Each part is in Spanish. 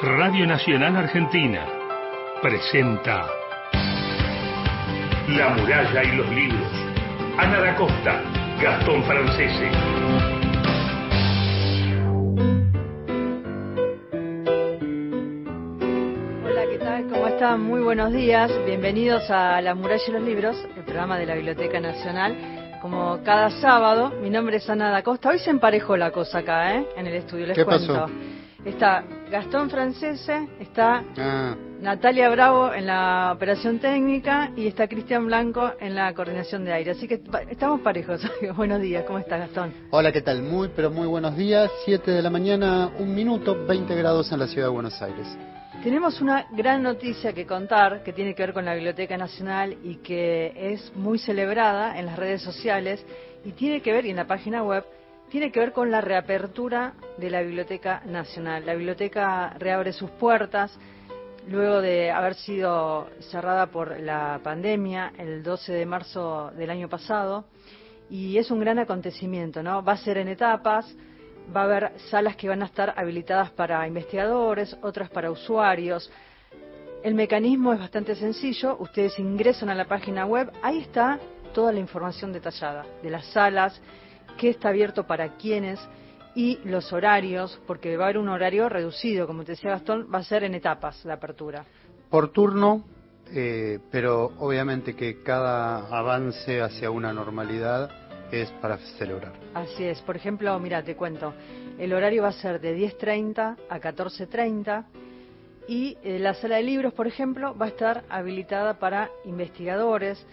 Radio Nacional Argentina presenta La muralla y los libros. Ana da Costa, Gastón Francese. Hola, ¿qué tal? ¿Cómo están? Muy buenos días. Bienvenidos a La muralla y los libros, el programa de la Biblioteca Nacional. Como cada sábado, mi nombre es Ana da Costa. Hoy se emparejó la cosa acá, ¿eh? En el estudio, les ¿Qué cuento. pasó? Está Gastón Francese, está Ah, Natalia Bravo en la operación técnica y está Cristian Blanco en la coordinación de aire. Así que estamos parejos. Buenos días, ¿cómo estás, Gastón? hola, ¿qué tal? Muy, pero muy buenos días. 7 de la mañana, un minuto, 20 grados en la ciudad de Buenos Aires. Tenemos una gran noticia que contar que tiene que ver con la Biblioteca Nacional y que es muy celebrada en las redes sociales y tiene que ver, y en la página web, tiene que ver con la reapertura de la Biblioteca Nacional. La biblioteca reabre sus puertas luego de haber sido cerrada por la pandemia el 12 de marzo del año pasado y es un gran acontecimiento, ¿no? Va a ser en etapas, va a haber salas que van a estar habilitadas para investigadores, otras para usuarios. El mecanismo es bastante sencillo, ustedes ingresan a la página web, ahí está toda la información detallada de las salas, qué está abierto para quiénes y los horarios, porque va a haber un horario reducido, como te decía Gastón, va a ser en etapas la apertura. Por turno, eh, pero obviamente que cada avance hacia una normalidad es para celebrar. Así es. Por ejemplo, mira, te cuento. El horario va a ser de 10.30 a 14.30 y eh, la sala de libros, por ejemplo, va a estar habilitada para investigadores.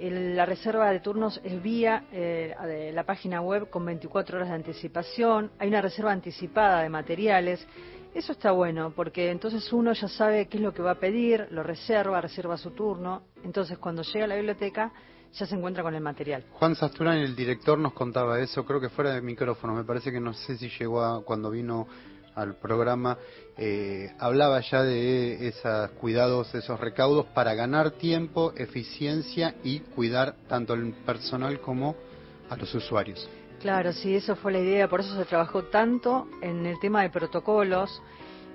El- la reserva de turnos es vía eh, de la página web con 24 horas de anticipación. Hay una reserva anticipada de materiales. Eso está bueno porque entonces uno ya sabe qué es lo que va a pedir, lo reserva, reserva su turno. Entonces cuando llega a la biblioteca ya se encuentra con el material. Juan Sasturán, el director, nos contaba eso, creo que fuera de micrófono, me parece que no sé si llegó a, cuando vino al programa, eh, hablaba ya de esos cuidados, esos recaudos para ganar tiempo, eficiencia y cuidar tanto al personal como a los usuarios. Claro, sí, eso fue la idea, por eso se trabajó tanto en el tema de protocolos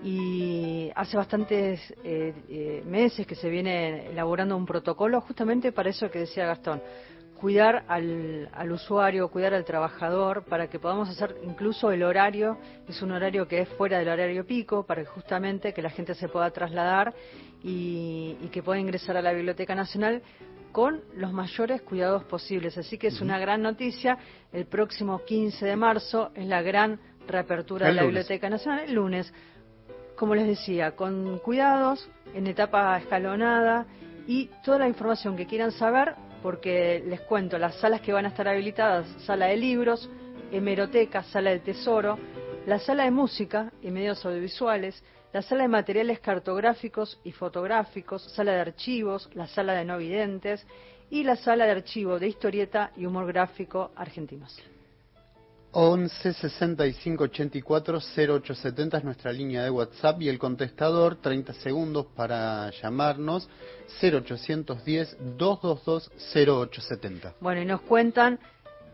y hace bastantes eh, eh, meses que se viene elaborando un protocolo justamente para eso que decía Gastón, cuidar al, al usuario, cuidar al trabajador, para que podamos hacer incluso el horario, es un horario que es fuera del horario pico, para que justamente que la gente se pueda trasladar y, y que pueda ingresar a la Biblioteca Nacional con los mayores cuidados posibles. Así que es una gran noticia. El próximo 15 de marzo es la gran reapertura El de la lunes. Biblioteca Nacional, el lunes. Como les decía, con cuidados, en etapa escalonada y toda la información que quieran saber, porque les cuento, las salas que van a estar habilitadas, sala de libros, hemeroteca, sala del tesoro, la sala de música y medios audiovisuales, la sala de materiales cartográficos y fotográficos, sala de archivos, la sala de no videntes y la sala de archivo de historieta y humor gráfico argentinos. 11 65 84 0870 es nuestra línea de WhatsApp y el contestador 30 segundos para llamarnos 0810 222 0870. Bueno, y nos cuentan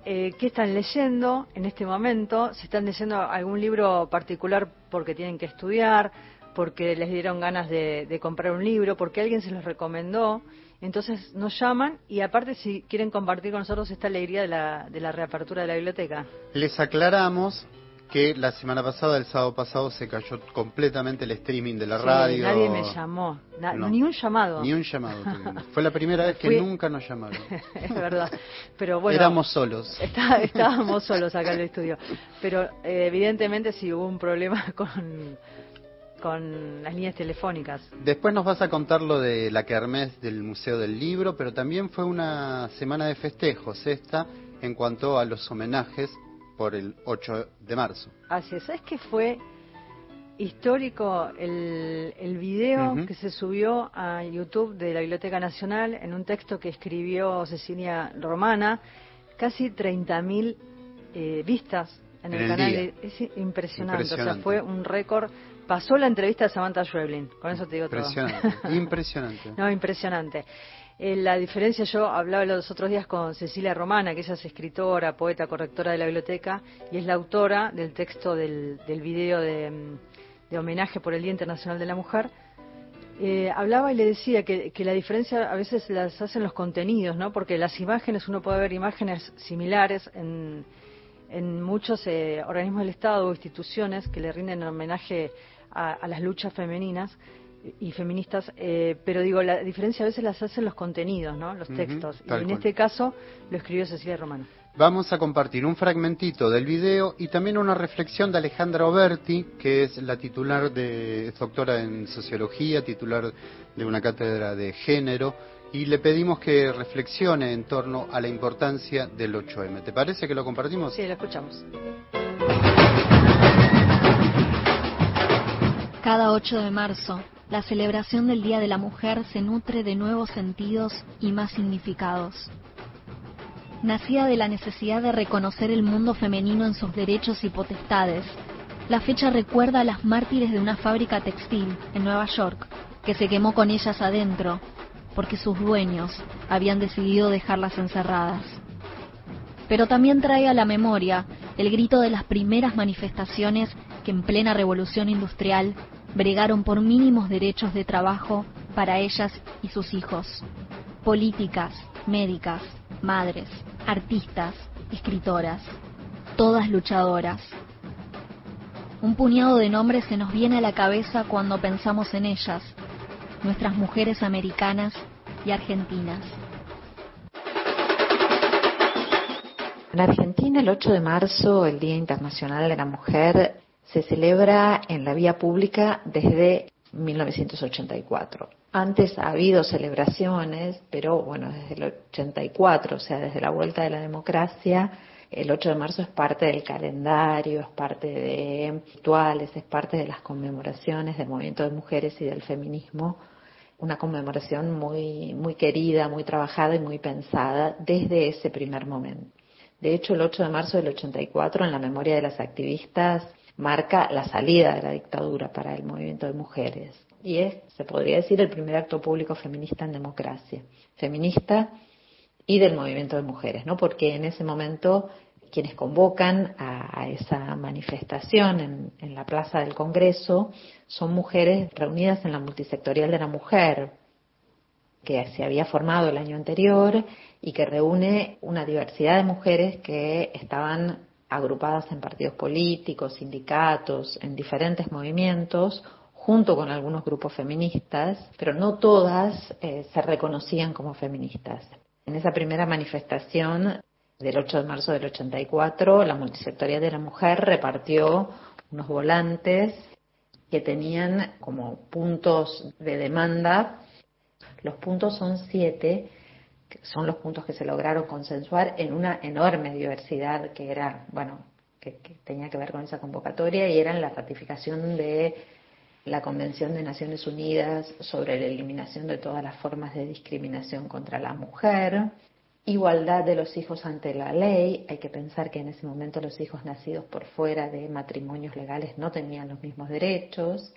eh, qué están leyendo en este momento, si están leyendo algún libro particular porque tienen que estudiar, porque les dieron ganas de, de comprar un libro, porque alguien se los recomendó. Entonces nos llaman y aparte si quieren compartir con nosotros esta alegría de la, de la reapertura de la biblioteca. Les aclaramos que la semana pasada, el sábado pasado, se cayó completamente el streaming de la Sí, radio. Nadie me llamó, na- No. ni un llamado. Ni un llamado. Fue la primera vez que Fui- nunca nos llamaron. es verdad. Pero bueno, Éramos solos. Está- estábamos solos acá en el estudio. Pero eh, evidentemente sí hubo un problema con, con las líneas telefónicas. Después nos vas a contar lo de la kermés del Museo del Libro, pero también fue una semana de festejos esta en cuanto a los homenajes por el 8 de marzo. Así es. ¿Sabes qué fue histórico el, el video que se subió a YouTube de la Biblioteca Nacional en un texto que escribió Cecilia Romana? Casi 30.000 eh, vistas en el, En el canal. día. Es impresionante. O sea, fue un récord. Pasó la entrevista de Samantha Schweblin. Con eso te digo todo. Impresionante. No, impresionante. Eh, la diferencia, yo hablaba los otros días con Cecilia Romana, que ella es escritora, poeta, correctora de la biblioteca, y es la autora del texto del, del video de, mm, de homenaje por el Día Internacional de la Mujer, eh, hablaba y le decía que, la diferencia a veces las hacen los contenidos, ¿no? Porque las imágenes, uno puede ver imágenes similares en, en muchos eh, organismos del Estado o instituciones que le rinden homenaje a, las luchas femeninas y feministas, eh, pero digo, la diferencia a veces las hacen los contenidos, ¿no? Los textos. y en este caso lo escribió Cecilia Romano. Vamos a compartir un fragmentito del video y también una reflexión de Alejandra Oberti, que es la titular de, doctora en sociología, titular de una cátedra de género, y le pedimos que reflexione en torno a la importancia del 8M. ¿Te parece que lo compartimos? Sí, lo escuchamos. Cada 8 de marzo, la celebración del Día de la Mujer se nutre de nuevos sentidos y más significados nacida de la necesidad de reconocer el mundo femenino en sus derechos y potestades. La fecha recuerda a las mártires de una fábrica textil en Nueva York, que se quemó con ellas adentro, porque sus dueños habían decidido dejarlas encerradas. Pero también trae a la memoria el grito de las primeras manifestaciones que en plena revolución industrial bregaron por mínimos derechos de trabajo para ellas y sus hijos. Políticas, médicas, madres, artistas, escritoras, todas luchadoras. Un puñado de nombres se nos viene a la cabeza cuando pensamos en ellas, nuestras mujeres americanas y argentinas. En Argentina, el 8 de marzo, el Día Internacional de la Mujer, se celebra en la vía pública desde 1984. Antes ha habido celebraciones, pero bueno, desde el 84, o sea, desde la vuelta de la democracia, el 8 de marzo es parte del calendario, es parte de rituales, es parte de las conmemoraciones del movimiento de mujeres y del feminismo. Una conmemoración muy, muy querida, muy trabajada y muy pensada desde ese primer momento. De hecho, el 8 de marzo del 84, en la memoria de las activistas, marca la salida de la dictadura para el movimiento de mujeres y es, se podría decir, el primer acto público feminista en democracia, feminista y del movimiento de mujeres, ¿no? Porque en ese momento quienes convocan a, esa manifestación en, la plaza del Congreso son mujeres reunidas en la multisectorial de la mujer, que se había formado el año anterior y que reúne una diversidad de mujeres que estaban agrupadas en partidos políticos, sindicatos, en diferentes movimientos junto con algunos grupos feministas, pero no todas eh, se reconocían como feministas. En esa primera manifestación del 8 de marzo del 84, la multisectorial de la mujer repartió unos volantes que tenían como puntos de demanda. Los puntos son siete, que son los puntos que se lograron consensuar en una enorme diversidad que era, bueno, que tenía que ver con esa convocatoria y eran la ratificación de la Convención de Naciones Unidas sobre la eliminación de todas las formas de discriminación contra la mujer, igualdad de los hijos ante la ley, hay que pensar que en ese momento los hijos nacidos por fuera de matrimonios legales no tenían los mismos derechos,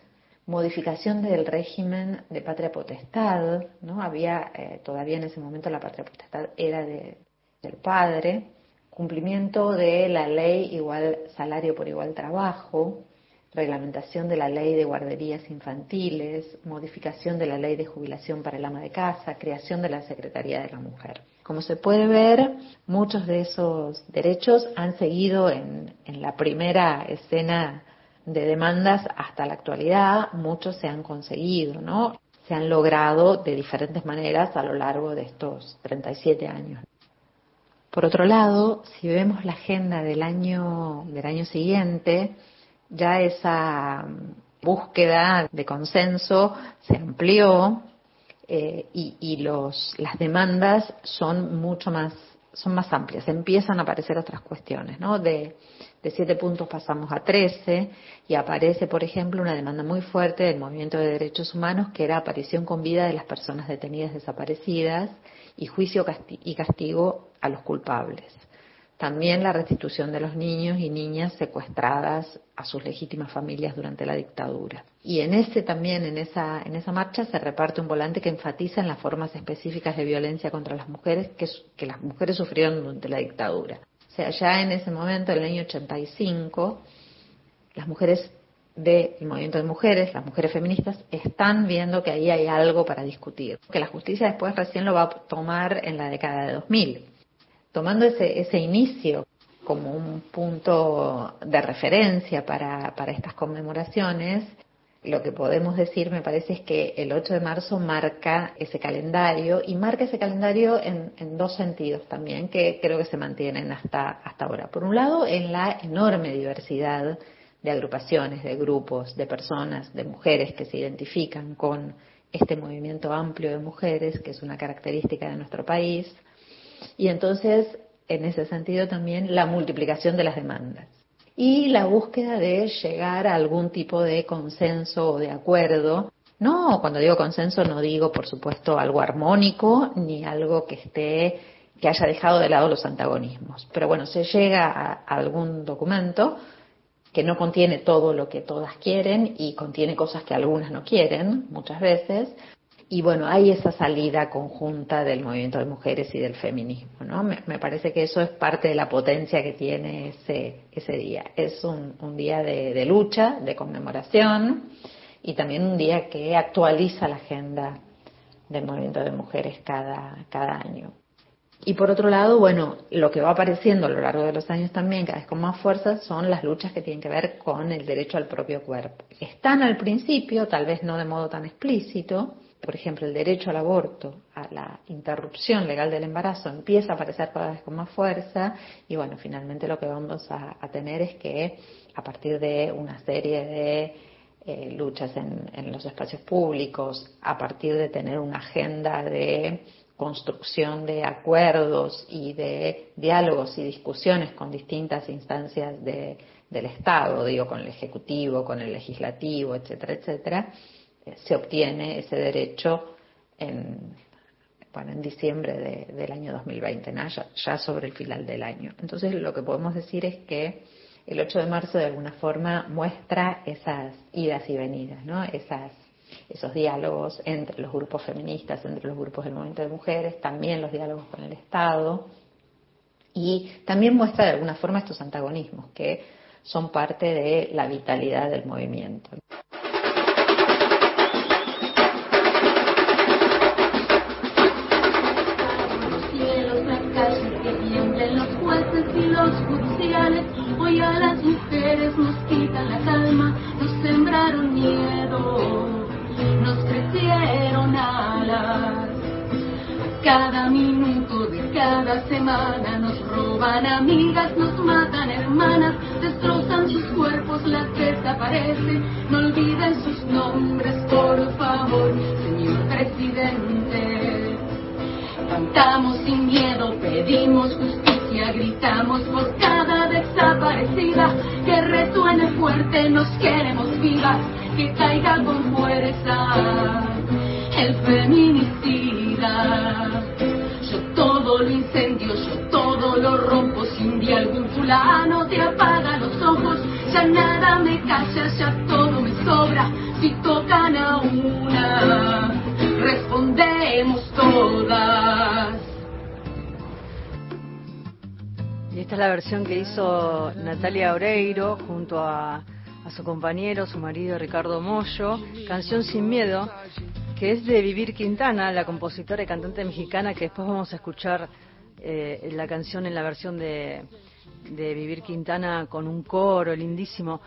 modificación del régimen de patria potestad, ¿no? Había eh, todavía en ese momento la patria potestad era de, del padre, cumplimiento de la ley igual salario por igual trabajo, reglamentación de la ley de guarderías infantiles, modificación de la ley de jubilación para el ama de casa, creación de la Secretaría de la Mujer. Como se puede ver, muchos de esos derechos han seguido en, la primera escena de demandas hasta la actualidad, muchos se han conseguido, ¿no? Se han logrado de diferentes maneras a lo largo de estos 37 años. Por otro lado, si vemos la agenda del año, del año siguiente, ya esa búsqueda de consenso se amplió eh, y, los, las demandas son mucho más son más amplias, empiezan a aparecer otras cuestiones, ¿no? De, de siete puntos pasamos a trece y aparece, por ejemplo, una demanda muy fuerte del movimiento de derechos humanos que era aparición con vida de las personas detenidas desaparecidas y juicio y castigo a los culpables. También la restitución de los niños y niñas secuestradas a sus legítimas familias durante la dictadura. Y en ese también, en esa, en esa marcha, se reparte un volante que enfatiza en las formas específicas de violencia contra las mujeres que las mujeres sufrieron durante la dictadura. O sea, ya en ese momento, en el año 85, las mujeres del movimiento de mujeres, las mujeres feministas, están viendo que ahí hay algo para discutir, que la justicia después recién lo va a tomar en la década de 2000. Tomando ese, ese inicio como un punto de referencia para, para estas conmemoraciones, lo que podemos decir, me parece, es que el 8 de marzo marca ese calendario y marca ese calendario en, dos sentidos también que creo que se mantienen hasta, hasta ahora. Por un lado, en la enorme diversidad de agrupaciones, de grupos, de personas, de mujeres que se identifican con este movimiento amplio de mujeres, que es una característica de nuestro país. Y entonces, en ese sentido también, la multiplicación de las demandas y la búsqueda de llegar a algún tipo de consenso o de acuerdo. No, cuando digo consenso no digo, por supuesto, algo armónico ni algo que esté que haya dejado de lado los antagonismos. Pero bueno, se llega a, algún documento que no contiene todo lo que todas quieren y contiene cosas que algunas no quieren muchas veces, y bueno, hay esa salida conjunta del movimiento de mujeres y del feminismo, ¿no? Me, parece que eso es parte de la potencia que tiene ese, ese día. Es un, un día de, de, lucha, de conmemoración y también un día que actualiza la agenda del movimiento de mujeres cada, cada año. Y por otro lado, bueno, lo que va apareciendo a lo largo de los años también, cada vez con más fuerza, son las luchas que tienen que ver con el derecho al propio cuerpo. Están al principio, tal vez no de modo tan explícito, por ejemplo, el derecho al aborto, a la interrupción legal del embarazo, empieza a aparecer cada vez con más fuerza y bueno, finalmente lo que vamos a, tener es que a partir de una serie de eh, luchas en, en los espacios públicos, a partir de tener una agenda de construcción de acuerdos y de diálogos y discusiones con distintas instancias de, del Estado, digo, con el Ejecutivo, con el Legislativo, etcétera, etcétera, se obtiene ese derecho en, bueno, en diciembre del año 2020, ya, sobre el final del año. Entonces lo que podemos decir es que el 8 de marzo de alguna forma muestra esas idas y venidas, ¿no? esos diálogos entre los grupos feministas, entre los grupos del movimiento de mujeres, también los diálogos con el Estado y también muestra de alguna forma estos antagonismos que son parte de la vitalidad del movimiento. Miedo, nos crecieron alas. Cada minuto de cada semana nos roban amigas, nos matan hermanas, destrozan sus cuerpos, las desaparecen. No olviden sus nombres, por favor, señor presidente. Cantamos sin miedo, pedimos justicia, gritamos por cada desaparecida, que resuene fuerte, nos queremos vivas, que caiga con fuerza el feminicida. Yo todo lo incendio, yo todo lo rompo, si un día algún fulano te apaga los ojos, ya nada me calla, ya todo me sobra, si tocan a una, respondemos todas. Y esta es la versión que hizo Natalia Oreiro junto a, su compañero, su marido Ricardo Mollo, Canción Sin Miedo, que es de Vivir Quintana, la compositora y cantante mexicana, que después vamos a escuchar eh, la canción en la versión de, Vivir Quintana con un coro lindísimo.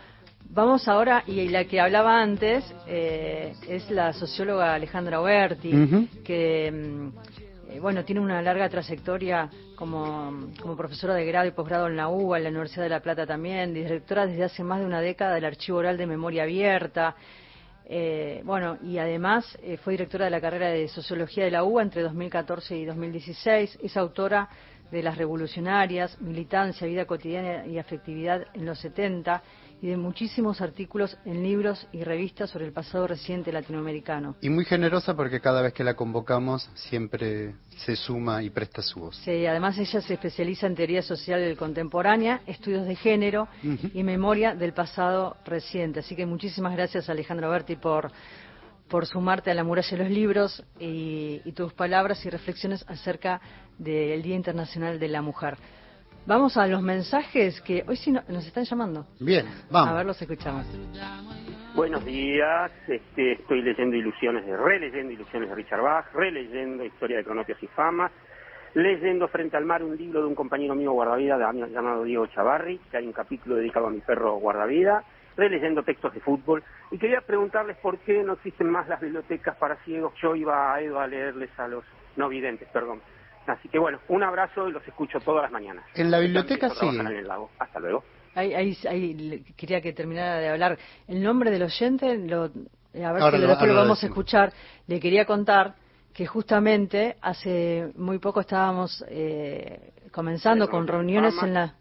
Vamos ahora, y la que hablaba antes eh, es la socióloga Alejandra Oberti, que mm, eh, bueno, tiene una larga trayectoria como, como, profesora de grado y posgrado en la UBA, en la Universidad de La Plata también, directora desde hace más de una década del Archivo Oral de Memoria Abierta. Eh, bueno, y además eh, fue directora de la carrera de Sociología de la UBA entre 2014 y 2016. Es autora de Las Revolucionarias, Militancia, Vida Cotidiana y Afectividad en los 70 y de muchísimos artículos en libros y revistas sobre el pasado reciente latinoamericano. Y muy generosa porque cada vez que la convocamos siempre se suma y presta su voz. Sí, además ella se especializa en teoría social contemporánea, estudios de género y memoria del pasado reciente. Así que muchísimas gracias Alejandro Berti por por sumarte a la muralla de los libros y, y tus palabras y reflexiones acerca del Día Internacional de la Mujer. Vamos a los mensajes que hoy sí nos están llamando. Bien, vamos. A ver, los escuchamos. Buenos días, este, estoy leyendo Ilusiones de, releyendo Ilusiones de Richard Bach, releyendo Historia de Cronopios y Fama, leyendo Frente al Mar un libro de un compañero mío guardavida llamado Diego Chavarri, que hay un capítulo dedicado a mi perro guardavida, releyendo textos de fútbol, y quería preguntarles por qué no existen más las bibliotecas para ciegos. Yo iba a Edo a leerles a los no videntes, perdón. Así que bueno, un abrazo y los escucho todas las mañanas. En la biblioteca sí. En el lago. Hasta luego. Ahí, ahí, quería que terminara de hablar. El nombre del oyente, lo, a ver si lo, vamos a escuchar. Le quería contar que justamente hace muy poco estábamos eh, comenzando con reuniones en la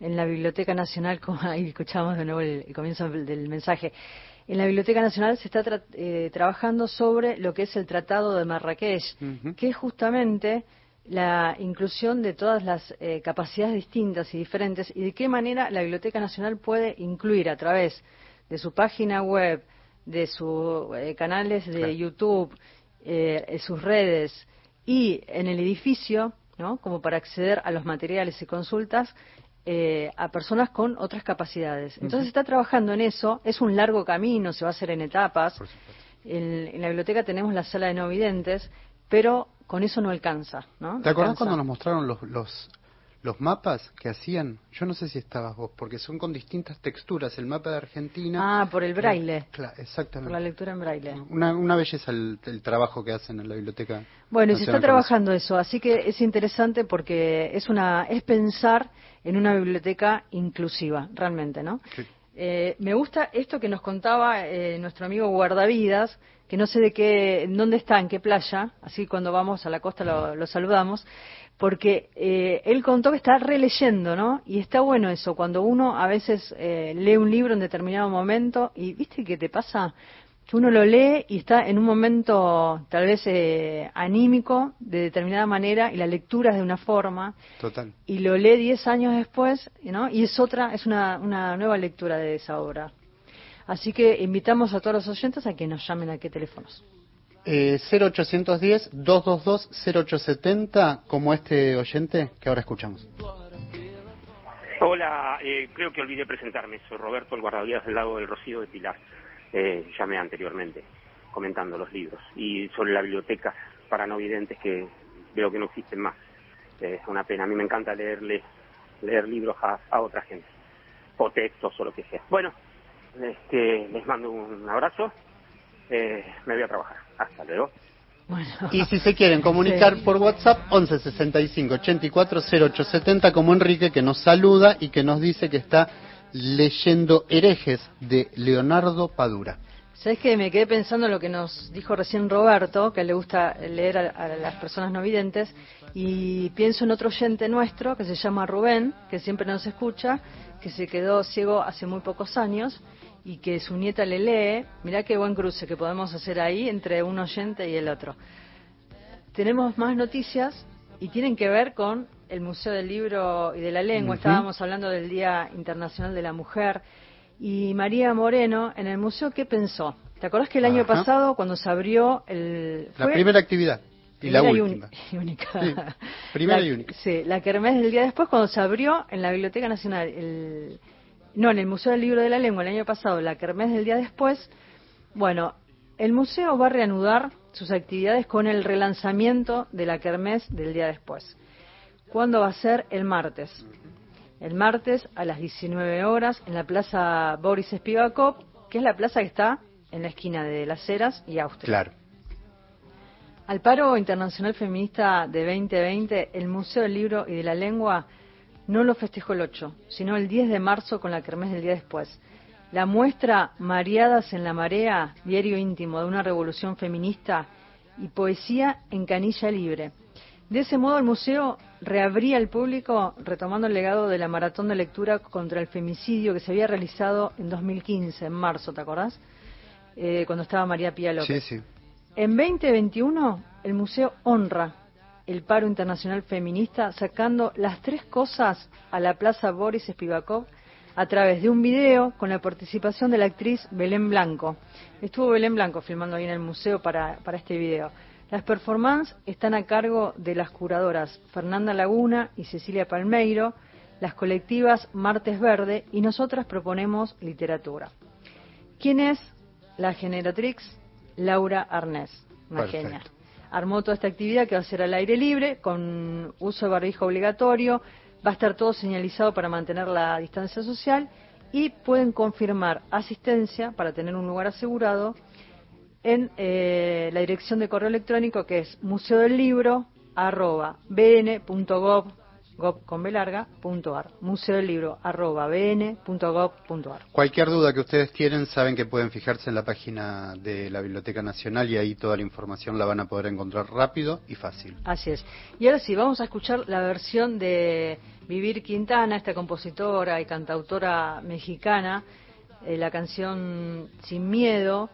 en la Biblioteca Nacional, como ahí escuchamos de nuevo el, comienzo del, mensaje. En la Biblioteca Nacional se está eh, trabajando sobre lo que es el Tratado de Marrakech, que justamente la inclusión de todas las eh, capacidades distintas y diferentes y de qué manera la Biblioteca Nacional puede incluir a través de su página web, de sus eh, canales de YouTube, eh, sus redes y en el edificio, ¿no? como para acceder a los materiales y consultas a personas con otras capacidades. Entonces está trabajando en eso, es un largo camino, se va a hacer en etapas. En, la biblioteca tenemos la sala de no videntes, pero con eso no alcanza, ¿no? ¿Te acordás cuando nos mostraron los, los, los mapas que hacían? Yo no sé si estabas vos, porque son con distintas texturas. El mapa de Argentina... Ah, por el braille. Claro, exactamente. Por la lectura en braille. Una, una belleza el, trabajo que hacen en la biblioteca. Bueno, y se está trabajando eso, así que es interesante porque es una es pensar en una biblioteca inclusiva, realmente, ¿no? Eh, me gusta esto que nos contaba eh, nuestro amigo Guardavidas, que no sé de qué, dónde está, en qué playa, así cuando vamos a la costa lo, saludamos, porque eh, él contó que está releyendo, ¿no? Y está bueno eso, cuando uno a veces eh, lee un libro en determinado momento y, ¿viste qué te pasa? Que uno lo lee y está en un momento tal vez eh, anímico de determinada manera y la lectura es de una forma. Total. Y lo lee diez años después, ¿no? Y es otra, es una, una nueva lectura de esa obra. Así que invitamos a todos los oyentes a que nos llamen a qué teléfonos. Eh, 0810-222-0870, como este oyente que ahora escuchamos. Hola, eh, creo que olvidé presentarme. Soy Roberto, el guardavidas del lago del Rocío de Pilar. Eh, llamé anteriormente comentando los libros y sobre la biblioteca para no videntes que veo que no existen más. es una pena. A mí me encanta leerle, leer libros a, a otra gente, o textos o lo que sea. Bueno, este, les mando un abrazo. Eh, me voy a trabajar. Hasta luego. Y si se quieren comunicar por WhatsApp, 11 65 84 0870, como Enrique, que nos saluda y que nos dice que está leyendo Herejes de Leonardo Padura. ¿Sabes que Me quedé pensando en lo que nos dijo recién Roberto, que le gusta leer a, las personas no videntes, y pienso en otro oyente nuestro que se llama Rubén, que siempre nos escucha, que se quedó ciego hace muy pocos años y que su nieta le lee, mirá qué buen cruce que podemos hacer ahí entre un oyente y el otro. Tenemos más noticias y tienen que ver con el Museo del Libro y de la Lengua. Estábamos hablando del Día Internacional de la Mujer. Y María Moreno, en el museo, ¿qué pensó? ¿Te acordás que el año pasado, cuando se abrió el... La primera actividad. Y la última. Y única. primera y única. Sí, la Kermés del día después, cuando se abrió en la Biblioteca Nacional el, no, en el Museo del Libro de la Lengua el año pasado, la Kermés del día después, bueno, el museo va a reanudar sus actividades con el relanzamiento de la Kermés del día después. ¿Cuándo va a ser? El martes. El martes a las 19 horas en la Plaza Boris Spivakov, que es la plaza que está en la esquina de Las Heras y Austria. Claro. Al paro internacional feminista de 2020, el Museo del Libro y de la Lengua no lo festejó el 8, sino el 10 de marzo con la kermés del día después. La muestra Mareadas en la Marea, diario íntimo de una revolución feminista y poesía en canilla libre. De ese modo el museo reabría al público retomando el legado de la maratón de lectura contra el femicidio que se había realizado en 2015, en marzo, ¿te acordás? Eh, cuando estaba María Pía López. Sí, sí. En 2021 el museo honra el paro internacional feminista sacando las tres cosas a la Plaza Boris Spivakov a través de un video con la participación de la actriz Belén Blanco. Estuvo Belén Blanco filmando ahí en el museo para, para este video. Las performances están a cargo de las curadoras Fernanda Laguna y Cecilia Palmeiro, las colectivas Martes Verde y nosotras proponemos literatura. ¿Quién es la generatrix? Laura Arnés, una Perfecto. genia. Armó toda esta actividad que va a ser al aire libre, con uso de barbijo obligatorio, va a estar todo señalizado para mantener la distancia social y pueden confirmar asistencia para tener un lugar asegurado en eh, la dirección de correo electrónico que es museo del libro arroba bn.gov gov con B larga, punto ar. museo del libro arroba bn.gov.ar Cualquier duda que ustedes tienen, saben que pueden fijarse en la página de la Biblioteca Nacional y ahí toda la información la van a poder encontrar rápido y fácil. Así es. Y ahora sí, vamos a escuchar la versión de Vivir Quintana, esta compositora y cantautora mexicana, eh, la canción Sin Miedo.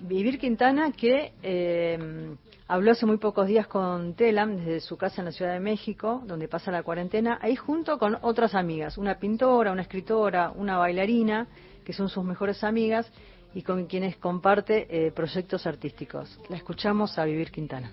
Vivir Quintana que eh, habló hace muy pocos días con Telam desde su casa en la Ciudad de México, donde pasa la cuarentena, ahí junto con otras amigas, una pintora, una escritora, una bailarina, que son sus mejores amigas y con quienes comparte eh, proyectos artísticos. La escuchamos a Vivir Quintana.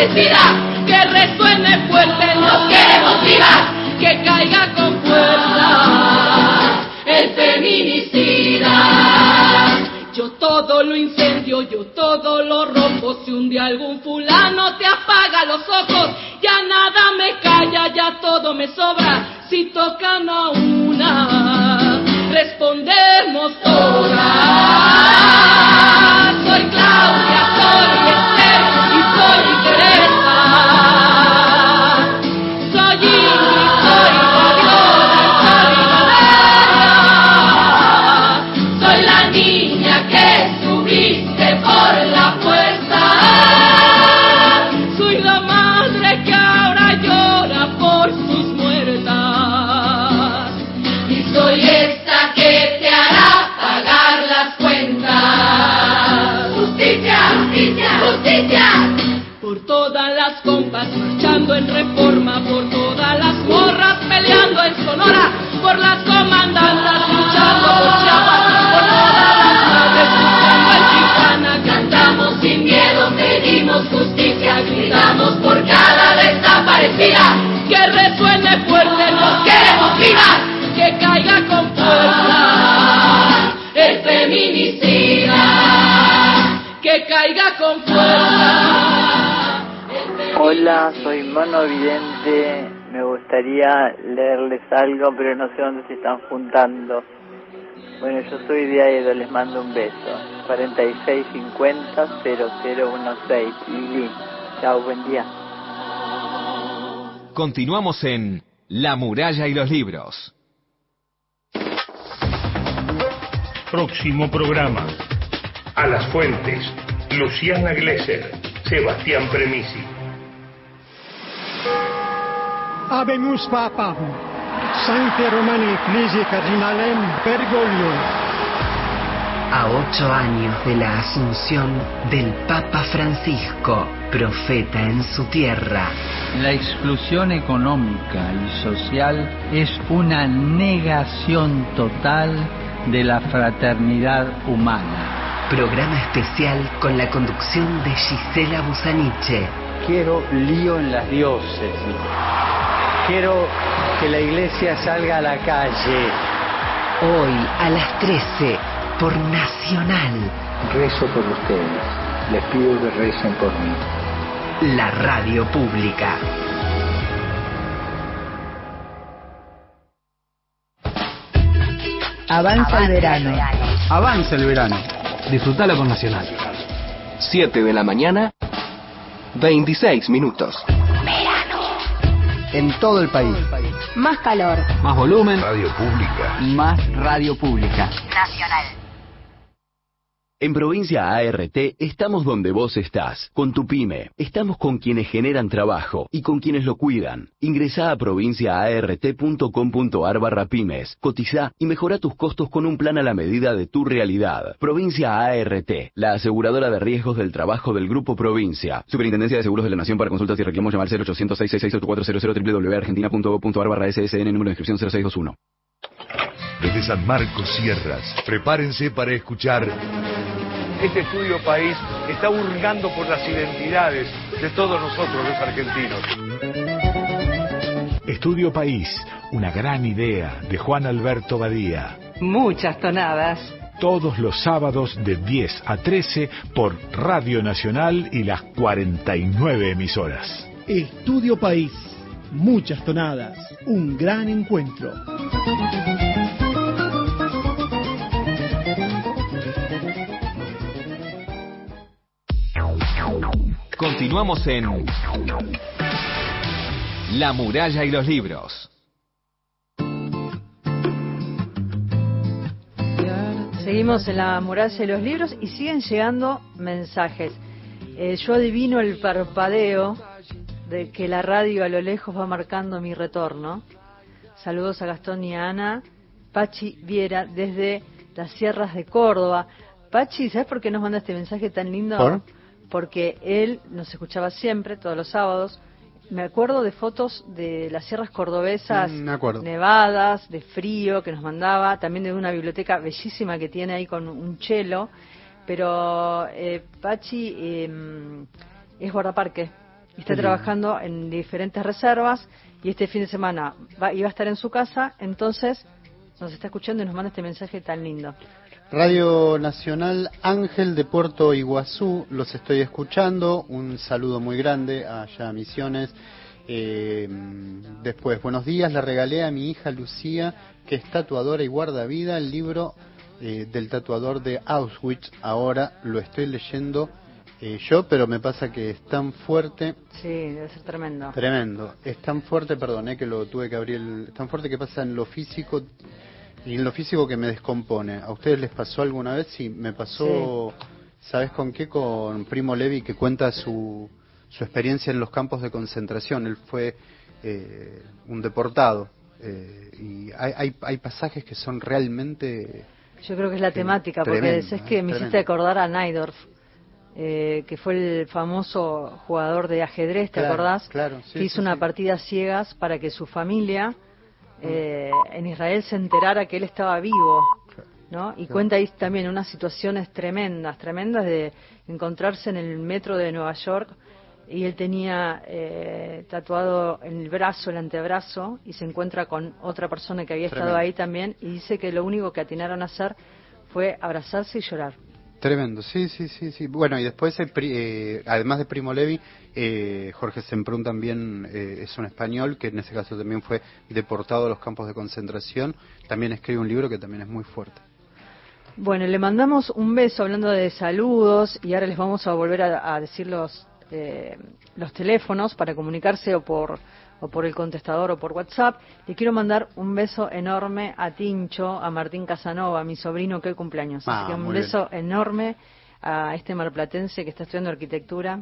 Que resuene fuerte, nos queremos vivas, que caiga con fuerza el feminicida. Yo todo lo incendio, yo todo lo rompo. Si un día algún fulano te apaga los ojos, Hola, soy Mono Vidente. Me gustaría leerles algo, pero no sé dónde se están juntando. Bueno, yo soy de Aedo, les mando un beso. 4650-0016. Lili. Chao, buen día. Continuamos en La muralla y los libros. Próximo programa. A las fuentes. Luciana Glesser. Sebastián Premisi. Habemus Papam. Sancte Romani Ecclesiae Cardinalem Bergoglio. A ocho años de la asunción del Papa Francisco, profeta en su tierra. La exclusión económica y social es una negación total de la fraternidad humana. Programa especial con la conducción de Gisela Busaniche. Quiero lío en las diócesis. Quiero que la iglesia salga a la calle. Hoy a las 13 por Nacional. Rezo por ustedes. Les pido que recen por mí. La radio pública. Avanza el verano. Avanza el verano. Disfrutalo con Nacional. 7 de la mañana, 26 minutos. En todo el país. Más calor. Más volumen. Radio Pública. Más radio pública. Nacional. En Provincia ART estamos donde vos estás, con tu pyme. Estamos con quienes generan trabajo y con quienes lo cuidan. Ingresá a provinciaart.com.ar barra pymes, cotiza y mejora tus costos con un plan a la medida de tu realidad. Provincia ART, la aseguradora de riesgos del trabajo del Grupo Provincia. Superintendencia de Seguros de la Nación para consultas y reclamos llamar 0800 666 www.argentina.gov.ar barra SSN número de inscripción 0621. Desde San Marcos Sierras, prepárense para escuchar. Este estudio país está hurgando por las identidades de todos nosotros los argentinos. Estudio País, una gran idea de Juan Alberto Badía. Muchas tonadas. Todos los sábados de 10 a 13 por Radio Nacional y las 49 emisoras. Estudio País, muchas tonadas, un gran encuentro. Continuamos en La muralla y los libros. Seguimos en la muralla y los libros y siguen llegando mensajes. Eh, yo adivino el parpadeo de que la radio a lo lejos va marcando mi retorno. Saludos a Gastón y a Ana. Pachi Viera desde las sierras de Córdoba. Pachi, ¿sabes por qué nos manda este mensaje tan lindo? ¿Por? Porque él nos escuchaba siempre, todos los sábados. Me acuerdo de fotos de las sierras cordobesas Mm, nevadas, de frío que nos mandaba, también de una biblioteca bellísima que tiene ahí con un chelo. Pero eh, Pachi eh, es guardaparque y está trabajando en diferentes reservas y este fin de semana va, iba a estar en su casa, entonces nos está escuchando y nos manda este mensaje tan lindo. Radio Nacional Ángel de Puerto Iguazú, los estoy escuchando. Un saludo muy grande allá a Misiones. Eh, después, buenos días, le regalé a mi hija Lucía, que es tatuadora y guarda vida, el libro eh, del tatuador de Auschwitz. Ahora lo estoy leyendo eh, yo, pero me pasa que es tan fuerte Sí, debe ser tremendo. Tremendo. Es tan fuerte, perdón, eh, que lo tuve que abrir. el- es tan fuerte que pasa en lo físico y en lo físico que me descompone. ¿A ustedes les pasó alguna vez? Sí, me pasó, ¿sabes con qué? Con Primo Levi que cuenta su, su experiencia en los campos de concentración. Él fue eh, un deportado. eh, y hay, hay, hay pasajes que son realmente... Yo creo que es la temática, porque es que me tremendo. hiciste acordar a Naidorf, eh, que fue el famoso jugador de ajedrez, ¿te Claro, acordás? claro, sí, que hizo sí, una sí. partida ciegas para que su familia eh, en Israel se enterara que él estaba vivo. ¿no? Y cuenta ahí también unas situaciones tremendas, tremendas de encontrarse en el metro de Nueva York y él tenía eh, tatuado en el brazo, el antebrazo, y se encuentra con otra persona que había estado ahí también y dice que lo único que atinaron a hacer fue abrazarse y llorar. Tremendo, sí, sí, sí, sí. Bueno, y después, eh, además de Primo Levi, eh, Jorge Semprún también eh, es un español que en ese caso también fue deportado a los campos de concentración. También escribe un libro que también es muy fuerte. Bueno, le mandamos un beso hablando de saludos y ahora les vamos a volver a, a decir los, eh, los teléfonos para comunicarse o por, o por el contestador o por WhatsApp. Le quiero mandar un beso enorme a Tincho, a Martín Casanova, mi sobrino que hoy cumpleaños. Ah, Así que un beso enorme a este marplatense que está estudiando arquitectura.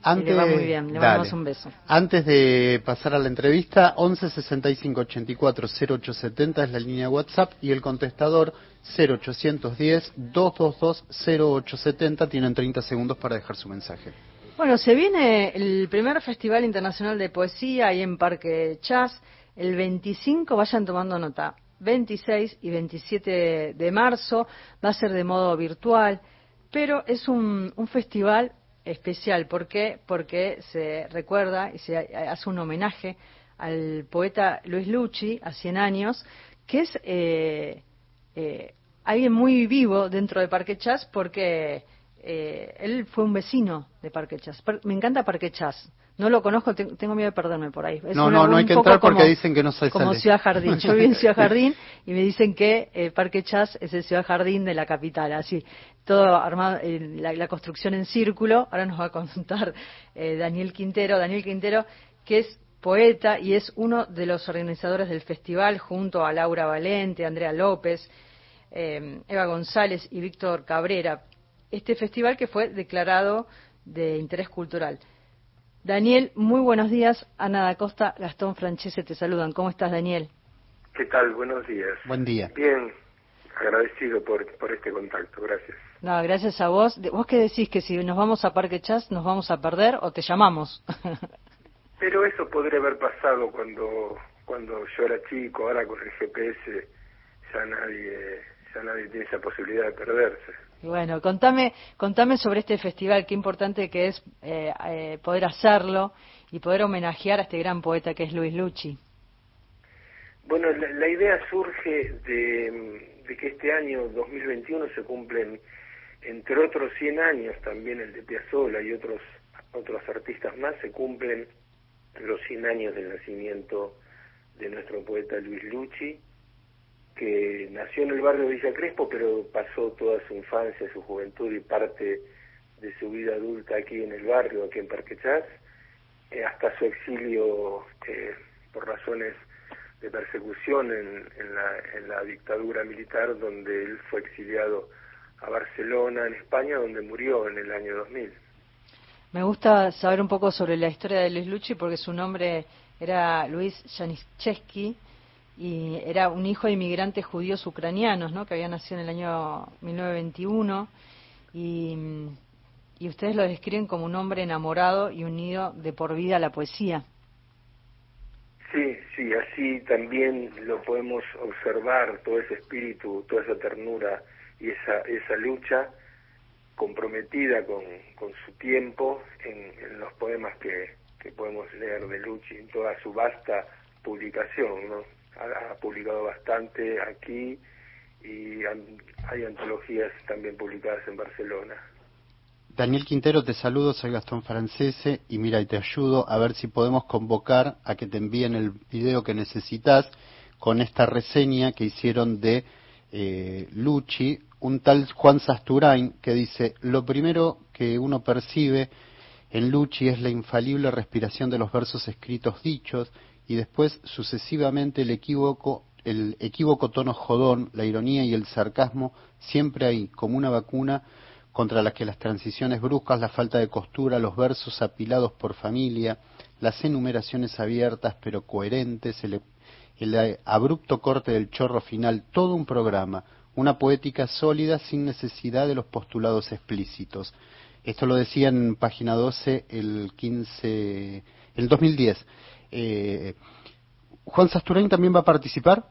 Antes, le va muy bien, le dale. mandamos un beso. Antes de pasar a la entrevista, 11 65 84 0870 es la línea WhatsApp y el contestador 0810 222 0870. Tienen 30 segundos para dejar su mensaje. Bueno, se viene el primer Festival Internacional de Poesía ahí en Parque Chas. El 25, vayan tomando nota, 26 y 27 de marzo. Va a ser de modo virtual, pero es un, un festival especial. ¿Por qué? Porque se recuerda y se hace un homenaje al poeta Luis Lucci a 100 años, que es eh, eh, alguien muy vivo dentro de Parque Chas porque eh, él fue un vecino de Parque Chas. Me encanta Parque Chas. No lo conozco, te- tengo miedo de perderme por ahí. Es No, una- no, no hay que entrar porque como- dicen que no se Como sale. Ciudad Jardín. Yo viví en Ciudad Jardín y me dicen que eh, Parque Chas es el Ciudad Jardín de la capital. Así, todo armado, eh, la, la construcción en círculo. Ahora nos va a contar eh, Daniel Quintero. Daniel Quintero, que es poeta y es uno de los organizadores del festival junto a Laura Valente, Andrea López, eh, Eva González y Víctor Cabrera. Este festival que fue declarado de interés cultural. Daniel, muy buenos días. Ana da Costa, Gastón Francese te saludan. ¿Cómo estás, Daniel? ¿Qué tal? Buenos días. Buen día. Bien, agradecido por, por este contacto, gracias. No, gracias a vos. De- ¿Vos qué decís? ¿Que si nos vamos a Parque Chas nos vamos a perder o te llamamos? Pero eso podría haber pasado cuando cuando yo era chico, ahora con el GPS ya nadie ya nadie tiene esa posibilidad de perderse. Bueno, contame, contame sobre este festival, qué importante que es eh, eh, poder hacerlo y poder homenajear a este gran poeta que es Luis Lucci. Bueno, la, la idea surge de, de que este año 2021 se cumplen, entre otros 100 años, también el de Piazzolla y otros, otros artistas más, se cumplen los 100 años del nacimiento de nuestro poeta Luis Lucci, que nació en el barrio de Villa Crespo, pero pasó toda su infancia, su juventud y parte de su vida adulta aquí en el barrio, aquí en Parque Chas, eh, hasta su exilio eh, por razones de persecución en, en, la, en la dictadura militar, donde él fue exiliado a Barcelona, en España, donde murió en el año 2000. Me gusta saber un poco sobre la historia de Luis Lucci porque su nombre era Luis Janiszewski y era un hijo de inmigrantes judíos ucranianos, ¿no? Que había nacido en el año 1921 y, y ustedes lo describen como un hombre enamorado y unido de por vida a la poesía. Sí, sí, así también lo podemos observar, todo ese espíritu, toda esa ternura y esa, esa lucha comprometida con, su tiempo en, los poemas que, podemos leer de Lucci, en toda su vasta publicación, ¿no? Ha, publicado bastante aquí y hay antologías también publicadas en Barcelona. Daniel Quintero, te saludo, soy Gastón Francese y mira, y te ayudo a ver si podemos convocar a que te envíen el video que necesitas con esta reseña que hicieron de eh, Lucci, un tal Juan Sasturain que dice, lo primero que uno percibe en Lucci es la infalible respiración de los versos escritos dichos y después sucesivamente el equívoco el equívoco tono jodón, la ironía y el sarcasmo siempre ahí, como una vacuna contra las que las transiciones bruscas, la falta de costura, los versos apilados por familia, las enumeraciones abiertas pero coherentes, el, el abrupto corte del chorro final, todo un programa, una poética sólida sin necesidad de los postulados explícitos. Esto lo decía en página 12 el 15, el 2010. Eh, Juan Sasturain también va a participar.